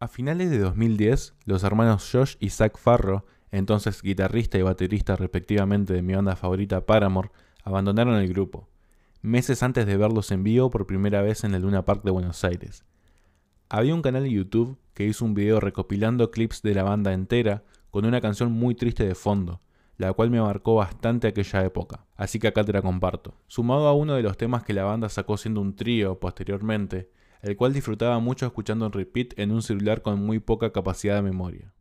A finales de 2010, los hermanos Josh y Zach Farro, entonces guitarrista y baterista respectivamente de mi banda favorita Paramore, abandonaron el grupo, meses antes de verlos en vivo por primera vez en el Luna Park de Buenos Aires. Había un canal de YouTube que hizo un video recopilando clips de la banda entera con una canción muy triste de fondo, la cual me marcó bastante aquella época, así que acá te la comparto. Sumado a uno de los temas que la banda sacó siendo un trío posteriormente, el cual disfrutaba mucho escuchando en repeat en un celular con muy poca capacidad de memoria.